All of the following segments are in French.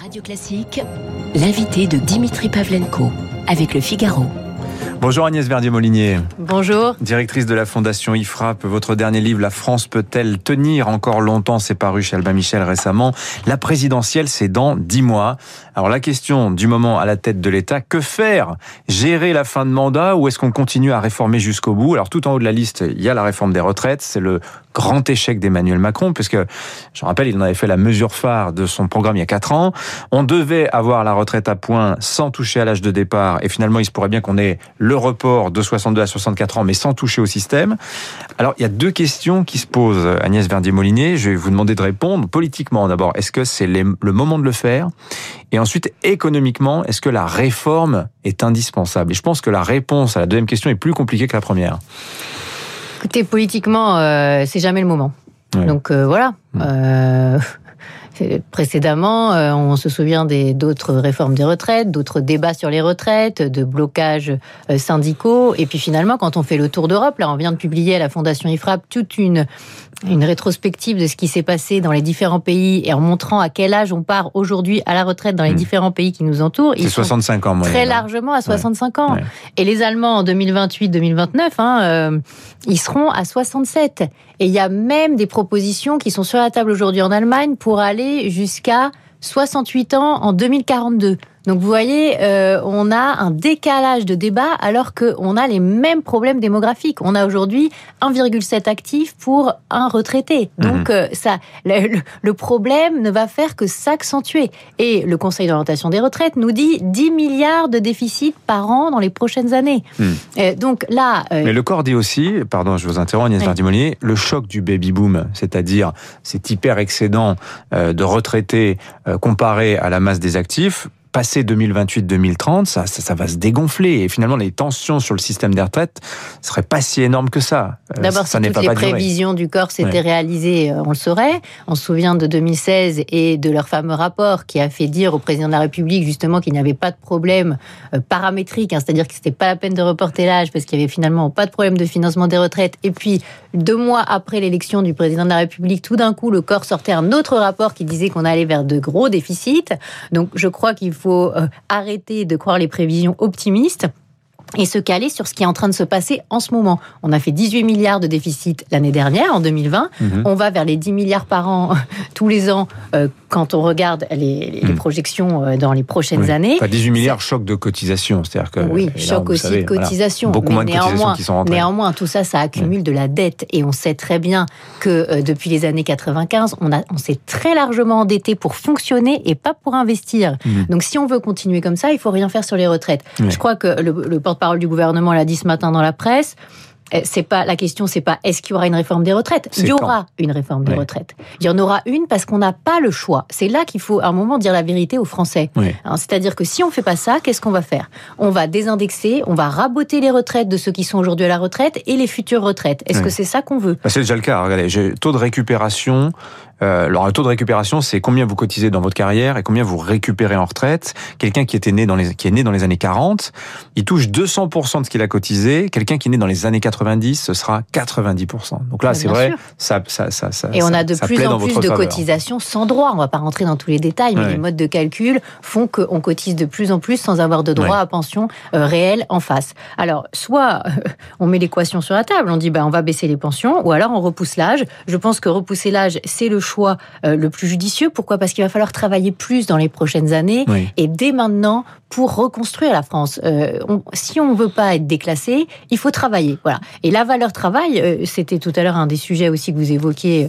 Radio Classique, l'invité de Dimitri Pavlenko avec le Figaro. Bonjour Agnès Verdier-Molinier. Bonjour. Directrice de la Fondation IFRAP, votre dernier livre, La France peut-elle tenir encore longtemps C'est paru chez Albin Michel récemment. La présidentielle, c'est dans dix mois. Alors la question du moment à la tête de l'État, que faire? Gérer la fin de mandat ou est-ce qu'on continue à réformer jusqu'au bout? Alors tout en haut de la liste, il y a la réforme des retraites. C'est le grand échec d'Emmanuel Macron, puisque, je rappelle, il en avait fait la mesure phare de son programme il y a quatre ans. On devait avoir la retraite à point sans toucher à l'âge de départ, et finalement, il se pourrait bien qu'on ait le report de 62 à 64 ans, mais sans toucher au système. Alors, il y a deux questions qui se posent, Agnès Verdier-Molinier. Je vais vous demander de répondre politiquement d'abord. Est-ce que c'est le moment de le faire? Et ensuite, économiquement, est-ce que la réforme est indispensable? Et je pense que la réponse à la deuxième question est plus compliquée que la première. Écoutez, politiquement, euh, c'est jamais le moment. Donc euh, voilà. Euh, précédemment, on se souvient d'autres réformes des retraites, d'autres débats sur les retraites, de blocages syndicaux. Et puis finalement, quand on fait le tour d'Europe, là, on vient de publier à la Fondation IFRAP toute une une rétrospective de ce qui s'est passé dans les différents pays et en montrant à quel âge on part aujourd'hui à la retraite dans les hmm. différents pays qui nous entourent. C'est 65 ans, Très largement à 65 ans. Et les Allemands en 2028-2029, hein, euh, ils seront à 67. Et il y a même des propositions qui sont sur la table aujourd'hui en Allemagne pour aller jusqu'à 68 ans en 2042. Donc vous voyez, euh, on a un décalage de débat alors qu'on a les mêmes problèmes démographiques. On a aujourd'hui 1,7 actifs pour un retraité. Mhm. Donc euh, ça, le, problème ne va faire que s'accentuer. Et le Conseil d'orientation des retraites nous dit 10 milliards de déficit par an dans les prochaines années. Mhm. Euh, donc là... Mais le corps dit aussi, pardon, je vous interromps Agnès oui. le choc du baby-boom, c'est-à-dire cet hyper excédent de retraités comparé à la masse des actifs, passé 2028-2030, ça, ça, va se dégonfler. Et finalement, les tensions sur le système des retraites ne seraient pas si énormes que ça. Euh, D'abord, si toutes les prévisions du corps s'étaient réalisées, euh, on le saurait. On se souvient de 2016 et de leur fameux rapport qui a fait dire au président de la République justement qu'il n'y avait pas de problème euh, paramétrique, hein, c'est-à-dire que c'était pas la peine de reporter l'âge parce qu'il y avait finalement pas de problème de financement des retraites. Et puis, deux mois après l'élection du président de la République, tout d'un coup, le corps sortait un autre rapport qui disait qu'on allait vers de gros déficits. Donc, je crois qu'il faut euh, arrêter de croire les prévisions optimistes et se caler sur ce qui est en train de se passer en ce moment. On a fait 18 milliards de déficit l'année dernière, en 2020. Mhm. On va vers les 10 milliards par an tous les ans euh, quand on regarde les, mhm. projections euh, dans les prochaines années. Enfin, 18 milliards choc de cotisation, c'est-à-dire que oui, choc aussi de cotisation. beaucoup moins de néanmoins, qui sont Néanmoins, tout ça, ça accumule de la dette et on sait très bien que euh, depuis les années 95, on, a, on s'est très largement endetté pour fonctionner et pas pour investir. Mhm. Donc, si on veut continuer comme ça, il faut rien faire sur les retraites. Je crois que le, le porte-parole du gouvernement l'a dit ce matin dans la presse. Euh, c'est pas la question, c'est pas est-ce qu'il y aura une réforme des retraites? Il y aura une réforme des retraites. Il y en aura une parce qu'on n'a pas le choix. C'est là qu'il faut à un moment dire la vérité aux Français. C'est-à-dire que si on fait pas ça, qu'est-ce qu'on va faire? On va désindexer, on va raboter les retraites de ceux qui sont aujourd'hui à la retraite et les futures retraites. Est-ce que c'est ça qu'on veut? Bah, C'est déjà le cas. Regardez, j'ai taux de récupération euh, alors, le taux de récupération, c'est combien vous cotisez dans votre carrière et combien vous récupérez en retraite. Quelqu'un qui était né dans les, qui est né dans les années 40, il touche 200% de ce qu'il a cotisé. Quelqu'un qui est né dans les années 90, ce sera 90%. Donc là, c'est vrai, ça, ça, ça, ça, Et on a de plus en plus de cotisations sans droit. On va pas rentrer dans tous les détails, mais les modes de calcul font qu'on cotise de plus en plus sans avoir de droit à pension euh, réelle en face. Alors, soit euh, on met l'équation sur la table, on dit bah on va baisser les pensions, ou alors on repousse l'âge. Je pense que repousser l'âge, c'est le choix euh, le plus judicieux. Pourquoi? Parce qu'il va falloir travailler plus dans les prochaines années et dès maintenant pour reconstruire la France. Euh, si on veut pas être déclassé, il faut travailler. Voilà. Et la valeur travail, euh, c'était tout à l'heure un des sujets aussi que vous évoquiez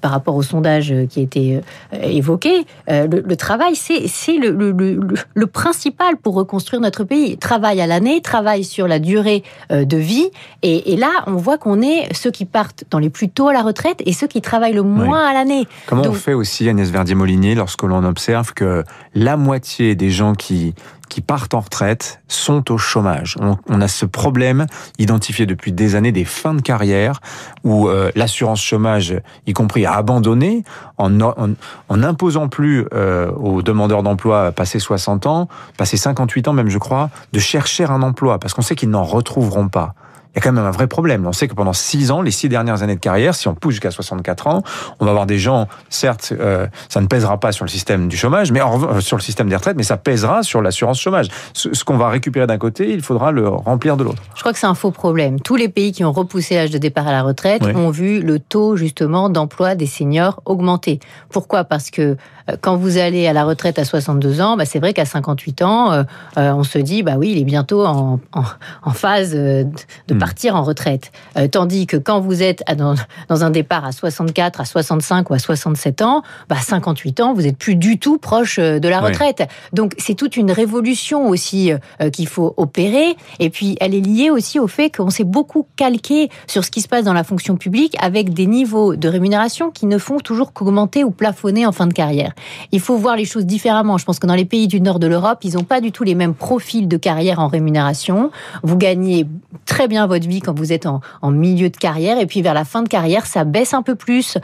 par rapport au sondage qui était évoqué. Le, travail, c'est le, le, le, principal pour reconstruire notre pays. Travail à l'année, travail sur la durée de vie. Et, et là, on voit qu'on est ceux qui partent dans les plus tôt à la retraite et ceux qui travaillent le moins à l'année. Comment on fait aussi, Agnès Verdier-Molinier, lorsque l'on observe que la moitié des gens qui, qui partent en retraite sont au chômage? On, a ce problème identifié depuis des années des fins de carrière où euh, l'assurance chômage, y compris, a abandonné en, en, imposant plus euh, aux demandeurs d'emploi passés 60 ans, passés 58 ans même, je crois, de chercher un emploi parce qu'on sait qu'ils n'en retrouveront pas. Il y a quand même un vrai problème. On sait que pendant six ans, les six dernières années de carrière, si on pousse jusqu'à 64 ans, on va avoir des gens, certes, euh, ça ne pèsera pas sur le système du chômage, mais en, sur le système des retraites, mais ça pèsera sur l'assurance chômage. Ce, ce qu'on va récupérer d'un côté, il faudra le remplir de l'autre. Je crois que c'est un faux problème. Tous les pays qui ont repoussé l'âge de départ à la retraite ont vu le taux justement d'emploi des seniors augmenter. Pourquoi? Parce que euh, quand vous allez à la retraite à 62 ans, bah c'est vrai qu'à 58 ans, euh, on se dit bah oui, il est bientôt en, en, en phase de, de Hmm. partir en retraite. Euh, tandis que quand vous êtes dans, dans, un départ à 64, à 65 ou à 67 ans, bah 58 ans, vous êtes plus du tout proche euh, de la retraite. Donc c'est toute une révolution aussi euh, qu'il faut opérer. Et puis elle est liée aussi au fait qu'on s'est beaucoup calqué sur ce qui se passe dans la fonction publique avec des niveaux de rémunération qui ne font toujours qu'augmenter ou plafonner en fin de carrière. Il faut voir les choses différemment. Je pense que dans les pays du nord de l'Europe, ils n'ont pas du tout les mêmes profils de carrière en rémunération. Vous gagnez très bien votre vie quand vous êtes en, en, milieu de carrière. Et puis vers la fin de carrière, ça baisse un peu plus.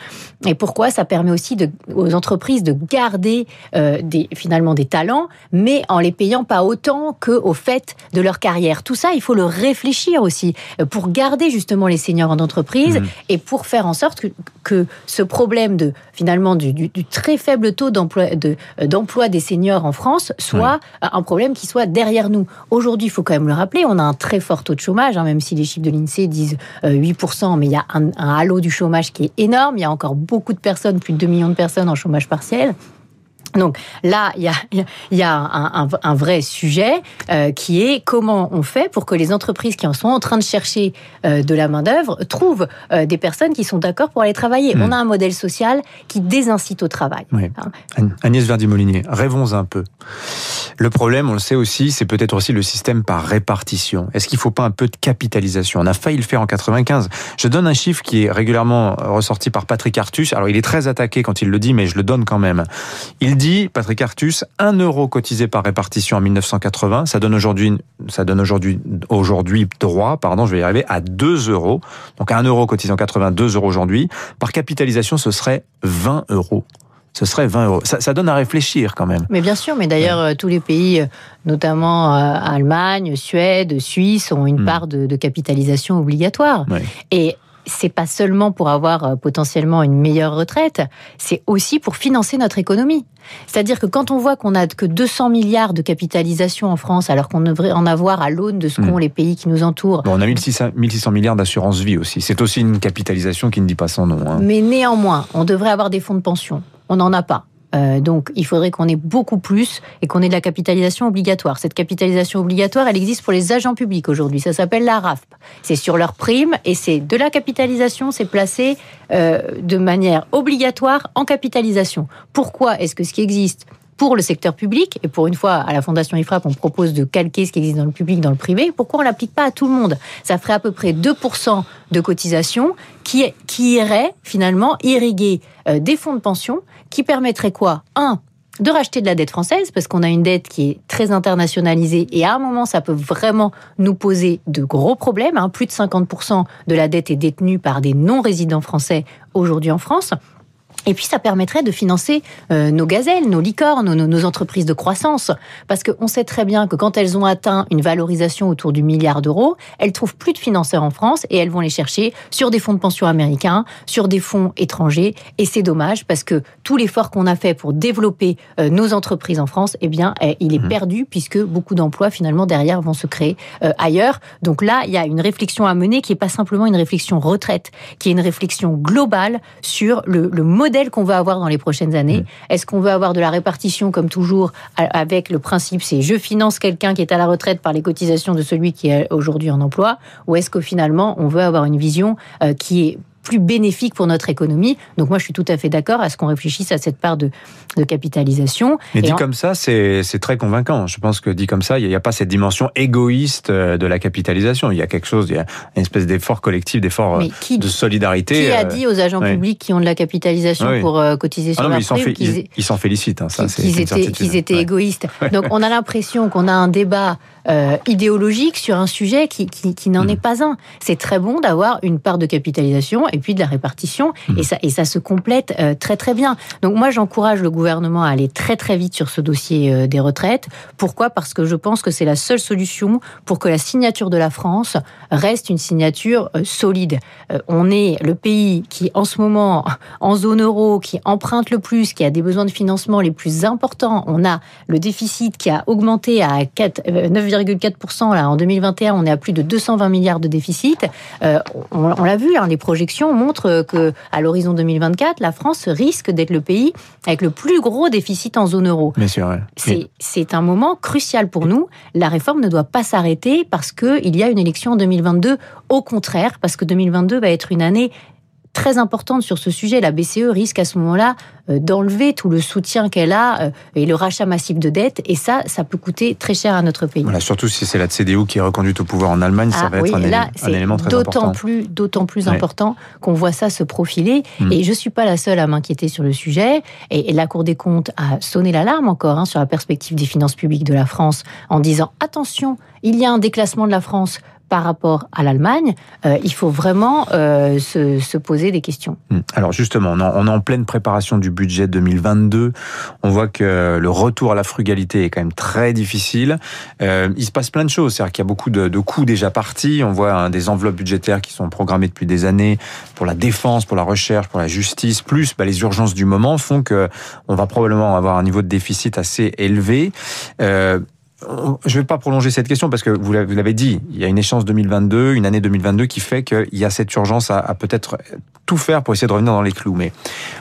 Et pourquoi? Ça permet aussi de, aux entreprises de garder euh, des, finalement des talents, mais en les payant pas autant qu'au fait de leur carrière. Tout ça, il faut le réfléchir aussi euh, pour garder justement les seniors en entreprise mmh. et pour faire en sorte que, que, ce problème de finalement du, du, du très faible taux d'emploi de, euh, d'emploi des seniors en France soit un problème qui soit derrière nous. Aujourd'hui, il faut quand même le rappeler, on a un très fort taux de chômage, hein, même si les chiffres de l'INSEE disent 8%, mais il y a un, un halo du chômage qui est énorme. Il y a encore beaucoup de personnes, plus de 2 millions de personnes en chômage partiel. Donc là, il y a, y a un, un, un, vrai sujet euh, qui est comment on fait pour que les entreprises qui en sont en train de chercher euh, de la main-d'œuvre trouvent euh, des personnes qui sont d'accord pour aller travailler. Mmh. On a un modèle social qui désincite au travail. Oui. Hein Agnès Verdi-Molinier, rêvons un peu. Le problème, on le sait aussi, c'est peut-être aussi le système par répartition. Est-ce qu'il ne faut pas un peu de capitalisation? On a failli le faire en 95. Je donne un chiffre qui est régulièrement ressorti par Patrick Artus. Alors, il est très attaqué quand il le dit, mais je le donne quand même. Il dit, Patrick Artus, 1 euro cotisé par répartition en 1980, ça donne aujourd'hui, ça donne aujourd'hui, aujourd'hui droit, pardon, je vais y arriver, à 2 euros. Donc 1 euro cotisé en 80, 2 euros aujourd'hui. Par capitalisation, ce serait 20 euros ce serait 20 euros. Ça, ça, donne à réfléchir quand même. Mais bien sûr, mais d'ailleurs, ouais. tous les pays, notamment euh, Allemagne, Suède, Suisse, ont une mmh. part de, de, capitalisation obligatoire. Ouais. Et c'est pas seulement pour avoir euh, potentiellement une meilleure retraite, c'est aussi pour financer notre économie. C'est-à-dire que quand on voit qu'on a que 200 milliards de capitalisation en France, alors qu'on devrait en avoir à l'aune de ce qu'ont mmh. les pays qui nous entourent. Bon, on a 1600, 1600 milliards d'assurance vie aussi. C'est aussi une capitalisation qui ne dit pas son nom. Hein. Mais néanmoins, on devrait avoir des fonds de pension. On n'en a pas. Euh, donc, il faudrait qu'on ait beaucoup plus et qu'on ait de la capitalisation obligatoire. Cette capitalisation obligatoire, elle existe pour les agents publics aujourd'hui. Ça s'appelle la RAFP. C'est sur leur prime et c'est de la capitalisation, c'est placé euh, de manière obligatoire en capitalisation. Pourquoi est-ce que ce qui existe pour le secteur public, et pour une fois, à la Fondation IFRAP, on propose de calquer ce qui existe dans le public, dans le privé, pourquoi on ne l'applique pas à tout le monde? Ça ferait à peu près 2% de cotisation qui, qui irait finalement irriguer euh, des fonds de pension qui permettraient quoi? Un, de racheter de la dette française, parce qu'on a une dette qui est très internationalisée, et à un moment, ça peut vraiment nous poser de gros problèmes. Hein. Plus de 50% de la dette est détenue par des non-résidents français aujourd'hui en France. Et puis, ça permettrait de financer euh, nos gazelles, nos licornes, nos, nos, entreprises de croissance. Parce qu'on sait très bien que quand elles ont atteint une valorisation autour du milliard d'euros, elles trouvent plus de financeurs en France et elles vont les chercher sur des fonds de pension américains, sur des fonds étrangers. Et c'est dommage parce que tout l'effort qu'on a fait pour développer euh, nos entreprises en France, eh bien, eh, il est mmh. perdu puisque beaucoup d'emplois, finalement, derrière vont se créer euh, ailleurs. Donc là, il y a une réflexion à mener qui n'est pas simplement une réflexion retraite, qui est une réflexion globale sur le, le modèle qu'on veut avoir dans les prochaines années. Mmh. Est-ce qu'on veut avoir de la répartition comme toujours avec le principe c'est je finance quelqu'un qui est à la retraite par les cotisations de celui qui est aujourd'hui en emploi ou est-ce que finalement on veut avoir une vision euh, qui est plus bénéfique pour notre économie. Donc moi, je suis tout à fait d'accord à ce qu'on réfléchisse à cette part de, de capitalisation. Mais dit en... comme ça, c'est très convaincant. Je pense que dit comme ça, il n'y a pas cette dimension égoïste euh, de la capitalisation. Il y a quelque chose, il y a une espèce d'effort collectif, d'effort de solidarité. Qui a dit aux agents euh, publics qui ont de la capitalisation oui. pour euh, cotiser sur ah non, leur ils s'en fait, ils s'en félicitent. Hein, ça, qu'ils étaient, qu étaient ouais. égoïstes. Donc on a l'impression qu'on a un débat euh, idéologique sur un sujet qui, qui, qui n'en mmh. est pas un. C'est très bon d'avoir une part de capitalisation et puis de la répartition. Mmh. Et, ça, et ça se complète euh, très très bien. Donc moi, j'encourage le gouvernement à aller très très vite sur ce dossier euh, des retraites. Pourquoi? Parce que je pense que c'est la seule solution pour que la signature de la France reste une signature euh, solide. on est le pays qui, en ce moment, en zone euro, qui emprunte le plus, qui a des besoins de financement les plus importants. On a le déficit qui a augmenté à 9,4% là en 2021. On est à plus de 220 milliards de déficit. on, l'a vu, hein, les projections montrent que à l'horizon 2024, la France risque d'être le pays avec le plus gros déficit en zone euro. C'est un moment crucial pour nous. La réforme ne doit pas s'arrêter parce qu'il y a une élection en 2022. Au contraire, parce que 2022 va être une année très importante sur ce sujet. La BCE risque à ce moment-là euh, d'enlever tout le soutien qu'elle a euh, et le rachat massif de dettes. Et ça, ça peut coûter très cher à notre pays. Voilà, surtout si c'est la CDU qui est reconduite au pouvoir en Allemagne, ça ah va être un, élément, très important. Plus, d'autant plus important qu'on voit ça se profiler. Hmm. Et je ne suis pas la seule à m'inquiéter sur le sujet. Et, la Cour des comptes a sonné l'alarme encore hein, sur la perspective des finances publiques de la France en disant attention, il y a un déclassement de la France par rapport à l'Allemagne, euh, il faut vraiment euh, se, poser des questions. Hmm. Alors justement, on est en pleine préparation du budget 2022. On voit que le retour à la frugalité est quand même très difficile. Euh, il se passe plein de choses, c'est-à-dire qu'il y a beaucoup de, coûts déjà partis. On voit hein, des enveloppes budgétaires qui sont programmées depuis des années pour la défense, pour la recherche, pour la justice. Plus bah, les urgences du moment font que on va probablement avoir un niveau de déficit assez élevé je ne vais pas prolonger cette question parce que vous l'avez dit, il y a une échéance 2022, une année 2022 qui fait qu'il y a cette urgence à, peut-être tout faire pour essayer de revenir dans les clous. Mais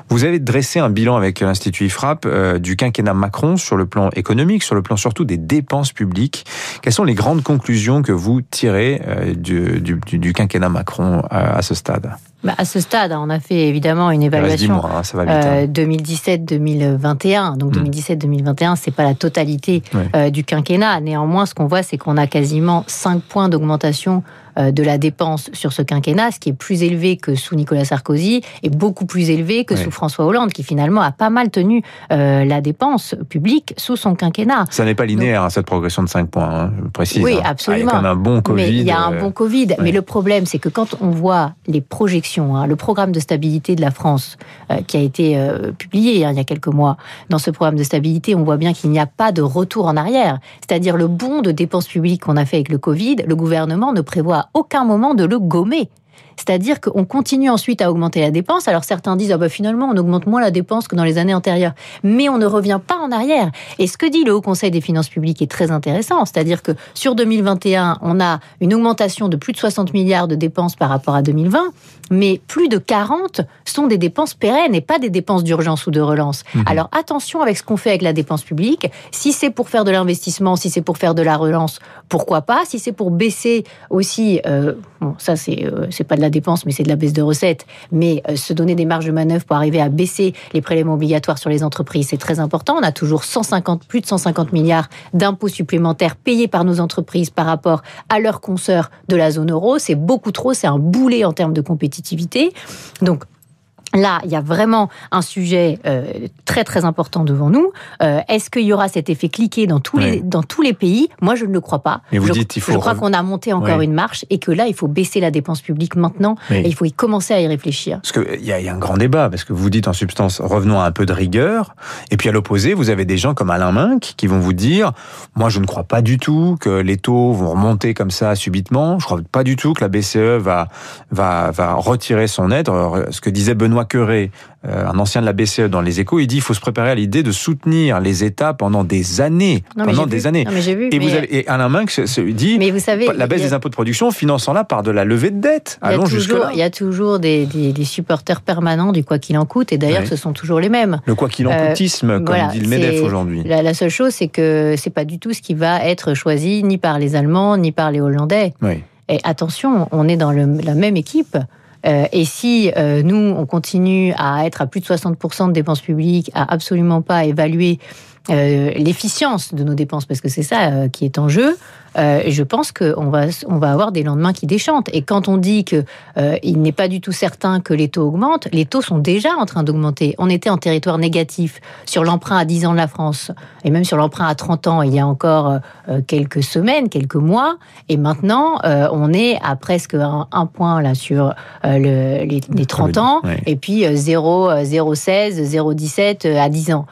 vous avez dressé un bilan avec l'Institut IFRAP euh, du quinquennat Macron sur le plan économique, sur le plan surtout des dépenses publiques. Quelles sont les grandes conclusions que vous tirez euh, du, quinquennat Macron à ce stade? Bah, à ce stade, on a fait évidemment une évaluation 2017-2021. Hein, Donc 2017-2021, hmm. c'est pas la totalité euh, du quinquennat. Néanmoins, ce qu'on voit, c'est qu'on a quasiment 5 points d'augmentation euh, de la dépense sur ce quinquennat, ce qui est plus élevé que sous Nicolas Sarkozy et beaucoup plus élevé que sous François Hollande, qui finalement a pas mal tenu euh, la dépense publique sous son quinquennat. Ça n'est pas linéaire, hein, cette progression de 5 points, hein, je précise. Oui, absolument. Ah, il y a un bon Covid. Mais il y a un bon Covid. Mais le problème, c'est que quand on voit les projections, hein, le programme de stabilité de la France, euh, qui a été publié il y a quelques mois, dans ce programme de stabilité, on voit bien qu'il n'y a pas de retour en arrière. C'est-à-dire le bond de dépenses publiques qu'on a fait avec le Covid, le gouvernement ne prévoit aucun moment de le gommer. C'est-à-dire qu'on continue ensuite à augmenter la dépense. Alors certains disent ah bah finalement on augmente moins la dépense que dans les années antérieures, mais on ne revient pas en arrière. Et ce que dit le Haut Conseil des finances publiques est très intéressant, c'est-à-dire que sur 2021 on a une augmentation de plus de 60 milliards de dépenses par rapport à 2020, mais plus de 40 sont des dépenses pérennes et pas des dépenses d'urgence ou de relance. Mhm. Alors attention avec ce qu'on fait avec la dépense publique. Si c'est pour faire de l'investissement, si c'est pour faire de la relance, pourquoi pas? Si c'est pour baisser aussi, euh, bon ça c'est euh, pas de la dépense, mais c'est de la baisse de recettes. Mais euh, se donner des marges de manœuvre pour arriver à baisser les prélèvements obligatoires sur les entreprises, c'est très important. On a toujours 150, plus de 150 milliards d'impôts supplémentaires payés par nos entreprises par rapport à leurs consoeurs de la zone euro. C'est beaucoup trop, c'est un boulet en termes de compétitivité. Donc, Là, il y a vraiment un sujet euh, très très important devant nous. Euh, est-ce qu'il y aura cet effet cliqué dans tous les dans tous les pays? Moi, je ne le crois pas. Mais vous je, dites, il faut je crois qu'on a monté encore une marche et que là, il faut baisser la dépense publique maintenant et il faut y commencer à y réfléchir. Parce qu'il y, a, y a un grand débat parce que vous dites en substance revenons à un peu de rigueur et puis à l'opposé, vous avez des gens comme Alain Minck qui vont vous dire moi, je ne crois pas du tout que les taux vont remonter comme ça subitement. Je crois pas du tout que la BCE va va va retirer son aide. Ce que disait Benoît Euh, un ancien de la BCE dans les échos, il dit qu'il faut se préparer à l'idée de soutenir les États pendant des années. pendant des années. et, vous avez, et Alain Minck dit mais vous savez, la baisse des impôts de production finançant-la par de la levée de dette. Allons jusque-là. Il y a toujours des, supporters permanents du quoi qu'il en coûte, et d'ailleurs ce sont toujours les mêmes. Le quoi qu'il en euh, coûtisme, comme dit le MEDEF aujourd'hui. La, la, seule chose, c'est que c'est pas du tout ce qui va être choisi ni par les Allemands, ni par les Hollandais. Et attention, on est dans la même équipe. Euh, et si euh, nous, on continue à être à plus de 60% de dépenses publiques, à absolument pas évaluer l'efficience de nos dépenses, parce que c'est ça qui est en jeu. et je pense qu'on va, on va avoir des lendemains qui déchantent. Et quand on dit qu'il il n'est pas du tout certain que les taux augmentent, les taux sont déjà en train d'augmenter. On était en territoire négatif sur l'emprunt à 10 ans de la France, et même sur l'emprunt à 30 ans il y a encore quelques semaines, quelques mois. Et maintenant, on est à presque un, point là sur le, les, 30 ans, et puis 0, 0,16, 0,17 à 10 ans.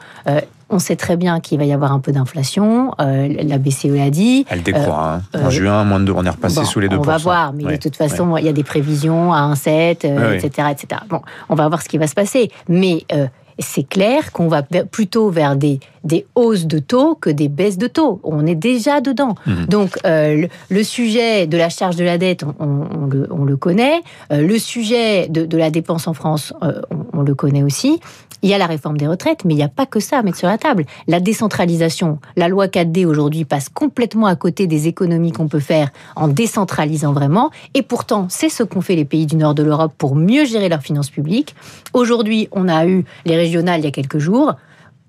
Euh, on sait très bien qu'il va y avoir un peu d'inflation. Euh, la BCE l'a dit. Elle décroît. Hein. En juin, moins de 2, on est repassé sous les 2%. On va voir, mais de toute façon, il y a des prévisions à 1,7, etc., etc. Bon, on va voir ce qui va se passer. Mais c'est clair qu'on va plutôt vers des, des hausses de taux que des baisses de taux. On est déjà dedans. Mhm. Donc euh, le, sujet de la charge de la dette, on, le, connaît. Euh, le sujet de, la dépense en France, euh, on, le connaît aussi. Il y a la réforme des retraites, mais il n'y a pas que ça à mettre sur la table. La décentralisation, la loi 4D aujourd'hui passe complètement à côté des économies qu'on peut faire en décentralisant vraiment. Et pourtant, c'est ce qu'ont fait les pays du nord de l'Europe pour mieux gérer leurs finances publiques. Aujourd'hui, on a eu les il y a quelques jours.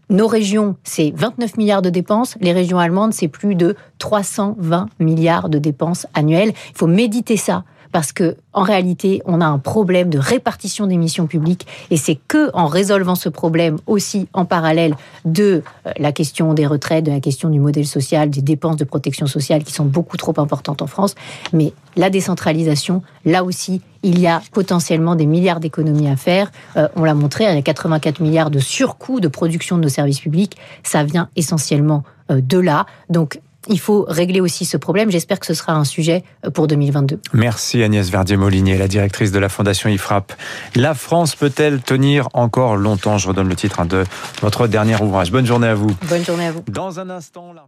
Nos régions, c'est 29 milliards de dépenses. Les régions allemandes, c'est plus de 320 milliards de dépenses annuelles. Il faut méditer ça parce que en réalité, on a un problème de répartition des missions publiques et c'est que en résolvant ce problème aussi en parallèle de euh, la question des retraites, de la question du modèle social, des dépenses de protection sociale qui sont beaucoup trop importantes en France, mais la décentralisation, là aussi, il y a potentiellement des milliards d'économies à faire. Euh, on l'a montré, il y a 84 milliards de surcoûts de production de nos services publics. Ça vient essentiellement euh, de là. Donc il faut régler aussi ce problème. J'espère que ce sera un sujet euh, pour 2022. Merci Agnès Verdier-Molinier, la directrice de la Fondation IFRAP. La France peut-elle tenir encore longtemps? Je redonne le titre hein, de votre dernier ouvrage. Bonne journée à vous. Bonne journée à vous. Dans un instant, la